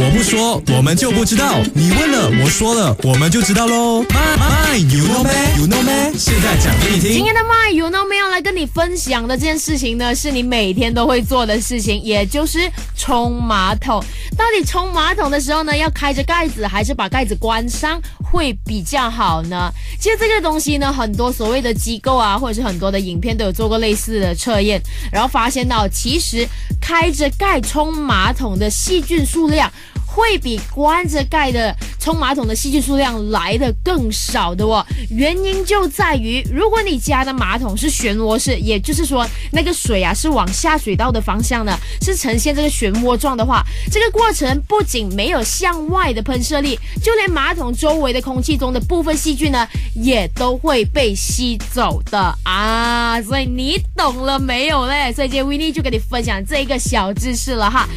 我不说，我们就不知道。你问了，我说了，我们就知道喽。My, my, you 现在讲给你听。今天的 My You Know Me 要来跟你分享的这件事情呢，是你每天都会做的事情，也就是冲马桶。到底冲马桶的时候呢，要开着盖子还是把盖子关上会比较好呢？其实这个东西呢，很多所谓的机构啊，或者是很多的影片都有做过类似的测验，然后发现到其实开着盖冲马桶的细菌数量。会比关着盖的冲马桶的细菌数量来的更少的哦。原因就在于，如果你家的马桶是漩涡式，也就是说那个水啊是往下水道的方向的，是呈现这个漩涡状的话，这个过程不仅没有向外的喷射力，就连马桶周围的空气中的部分细菌呢，也都会被吸走的啊。所以你懂了没有嘞？所以今天 w i n n 就跟你分享这一个小知识了哈。